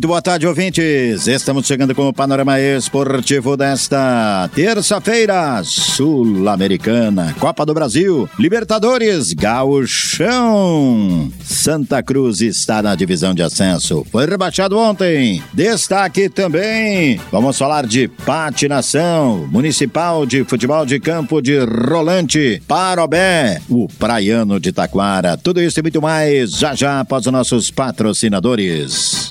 Muito boa tarde, ouvintes. Estamos chegando com o panorama esportivo desta terça-feira. Sul-Americana, Copa do Brasil, Libertadores, Gauchão. Santa Cruz está na divisão de acesso. Foi rebaixado ontem. Destaque também. Vamos falar de patinação, Municipal de Futebol de Campo de Rolante, Parobé, o Praiano de Taquara. Tudo isso e muito mais já já após os nossos patrocinadores.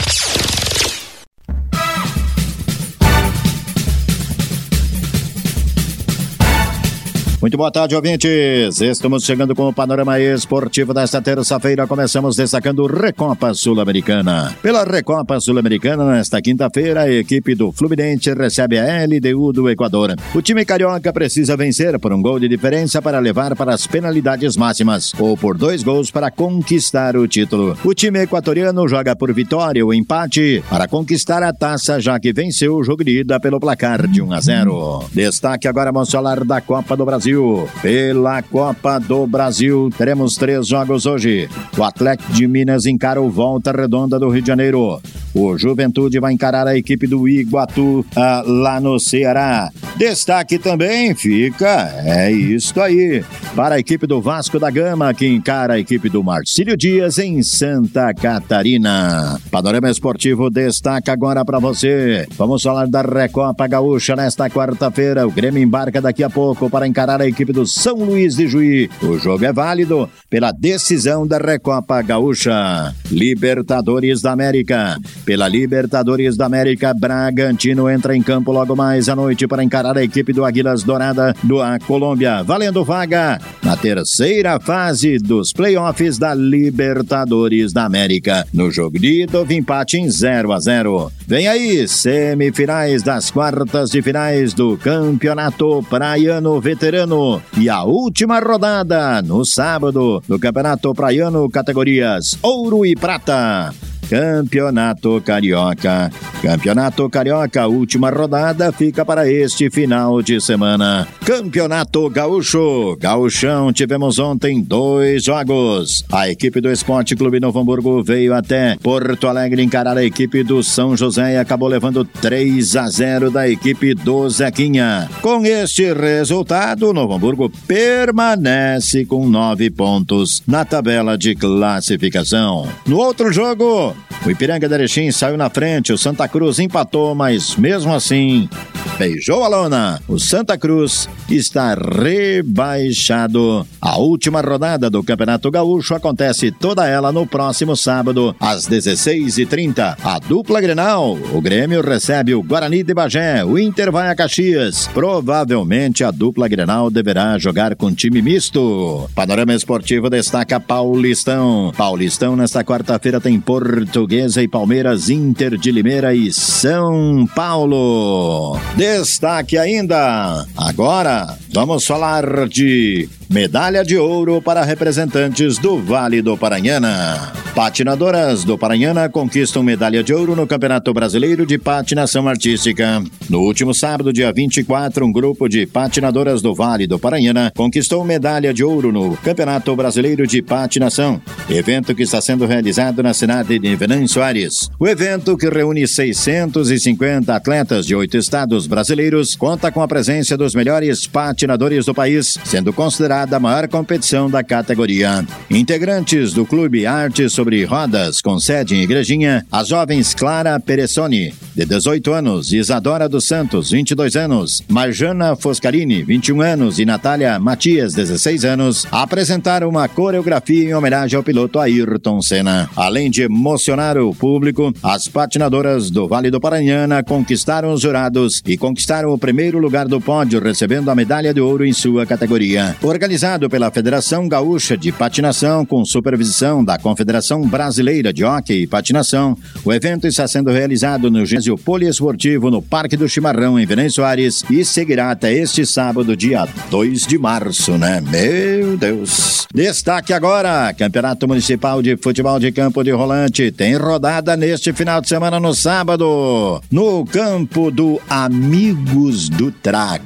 Muito boa tarde, ouvintes. Estamos chegando com o panorama esportivo desta terça-feira. Começamos destacando Recopa Sul-Americana. Pela Recopa Sul-Americana, nesta quinta-feira, a equipe do Fluminense recebe a LDU do Equador. O time carioca precisa vencer por um gol de diferença para levar para as penalidades máximas, ou por dois gols para conquistar o título. O time equatoriano joga por vitória ou empate para conquistar a taça, já que venceu o jogo de ida pelo placar de 1 a 0. Destaque agora, vamos falar da Copa do Brasil. Brasil. Pela Copa do Brasil, teremos três jogos hoje. O Atlético de Minas encara o Volta Redonda do Rio de Janeiro. O Juventude vai encarar a equipe do Iguatu ah, lá no Ceará. Destaque também fica, é isso aí, para a equipe do Vasco da Gama, que encara a equipe do Marcílio Dias em Santa Catarina. Panorama Esportivo destaca agora para você. Vamos falar da Recopa Gaúcha nesta quarta-feira. O Grêmio embarca daqui a pouco para encarar a equipe do São Luís de Juí. O jogo é válido pela decisão da Recopa Gaúcha. Libertadores da América. Pela Libertadores da América, Bragantino entra em campo logo mais à noite para encarar a equipe do Águilas Dourada do Colômbia, valendo vaga na terceira fase dos playoffs da Libertadores da América. No jogo de ida, empate em 0 a 0. Vem aí, semifinais das quartas de finais do Campeonato Praiano Veterano e a última rodada no sábado do Campeonato Praiano categorias Ouro e Prata. Campeonato Carioca. Campeonato Carioca, última rodada, fica para este final de semana. Campeonato Gaúcho. Gaúchão, tivemos ontem dois jogos. A equipe do Esporte Clube Novo Hamburgo veio até Porto Alegre encarar a equipe do São José e acabou levando 3 a 0 da equipe do Zequinha. Com este resultado, o Novo Hamburgo permanece com nove pontos na tabela de classificação. No outro jogo, o Ipiranga de Erechim saiu na frente, o Santa Cruz empatou, mas mesmo assim beijou a lona. O Santa Cruz está rebaixado. A última rodada do Campeonato Gaúcho acontece toda ela no próximo sábado, às 16h30. A dupla Grenal, o Grêmio recebe o Guarani de Bagé, o Inter vai a Caxias. Provavelmente a dupla Grenal deverá jogar com time misto. Panorama Esportivo destaca Paulistão. Paulistão nesta quarta-feira tem Portuguesa e Palmeiras, Inter de Limeira e São Paulo. Destaque ainda. Agora vamos falar de Medalha de ouro para representantes do Vale do Paranhana. Patinadoras do Paranhana conquistam medalha de ouro no Campeonato Brasileiro de Patinação Artística. No último sábado, dia 24, um grupo de patinadoras do Vale do Paranhana conquistou medalha de ouro no Campeonato Brasileiro de Patinação, evento que está sendo realizado na cidade de Venâncio Soares. O evento, que reúne 650 atletas de oito estados brasileiros, conta com a presença dos melhores patinadores do país, sendo considerada a maior competição da categoria. Integrantes do Clube Artes sobre Rodas, com sede em Igrejinha, as jovens Clara Peressoni, de 18 anos, Isadora dos Santos, 22 anos, Marjana Foscarini, 21 anos e Natália Matias, 16 anos, apresentaram uma coreografia em homenagem ao piloto Ayrton Senna. Além de emocionar o público, as patinadoras do Vale do Paranhana conquistaram os jurados e conquistaram o primeiro lugar do pódio, recebendo a medalha de ouro em sua categoria. Organizado pela Federação Gaúcha de Patinação, com supervisão da Confederação Federação Brasileira de Hockey e Patinação, o evento está sendo realizado no ginásio poliesportivo no Parque do Chimarrão, em Venâncio Soares, e seguirá até este sábado, dia 2 de março, né? Meu Deus! Destaque agora: Campeonato Municipal de Futebol de Campo de Rolante tem rodada neste final de semana no sábado, no campo do Amigos do Trago.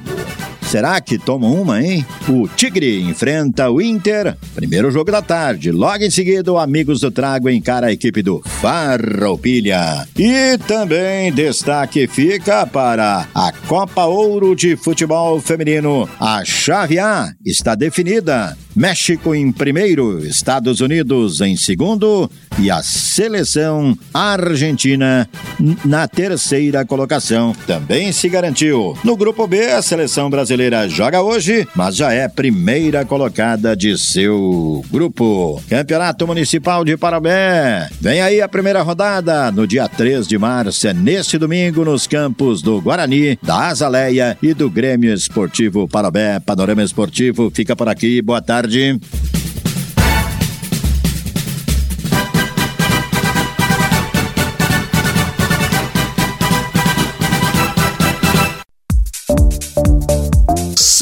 Será que tomam uma, hein? O Tigre enfrenta o Inter. Primeiro jogo da tarde. Logo em seguida, o Amigos do Trago encara a equipe do Farroupilha. E também destaque fica para a Copa Ouro de Futebol Feminino. A chave A está definida. México em primeiro, Estados Unidos em segundo e a seleção argentina na terceira colocação. Também se garantiu. No grupo B, a seleção brasileira joga hoje, mas já é primeira colocada de seu grupo. Campeonato Municipal de Parabé. Vem aí a primeira rodada no dia 3 de março, é neste domingo, nos campos do Guarani, da Azaleia e do Grêmio Esportivo Parabé. Panorama Esportivo fica por aqui. Boa tarde tarde.